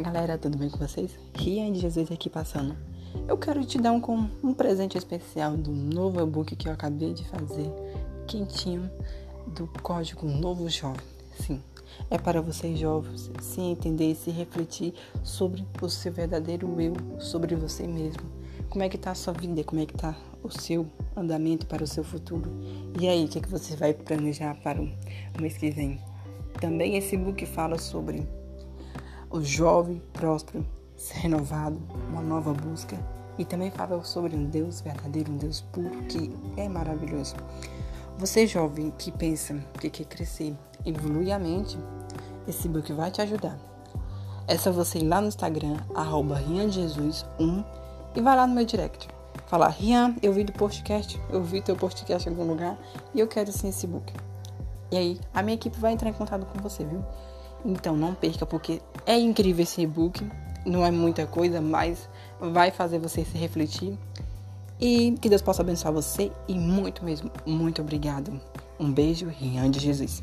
galera, tudo bem com vocês? Rian de Jesus aqui passando. Eu quero te dar um, um presente especial do novo e-book que eu acabei de fazer, quentinho, do código Novo Jovem. Sim, é para vocês jovens se entender e se refletir sobre o seu verdadeiro eu, sobre você mesmo. Como é que tá a sua vida, como é que tá o seu andamento para o seu futuro. E aí, o que, é que você vai planejar para o mês que vem? Também esse book fala sobre o jovem próspero, renovado, uma nova busca. E também fala sobre um Deus verdadeiro, um Deus puro, que é maravilhoso. Você jovem que pensa que quer crescer, evoluir a mente, esse book vai te ajudar. É só você ir lá no Instagram, arroba 1 e vai lá no meu direct. Falar, Rian, eu vi do podcast, eu vi teu podcast em algum lugar e eu quero sim esse book. E aí, a minha equipe vai entrar em contato com você, viu? Então não perca, porque é incrível esse e-book. Não é muita coisa, mas vai fazer você se refletir. E que Deus possa abençoar você e muito mesmo, muito obrigado. Um beijo, Rian de Jesus.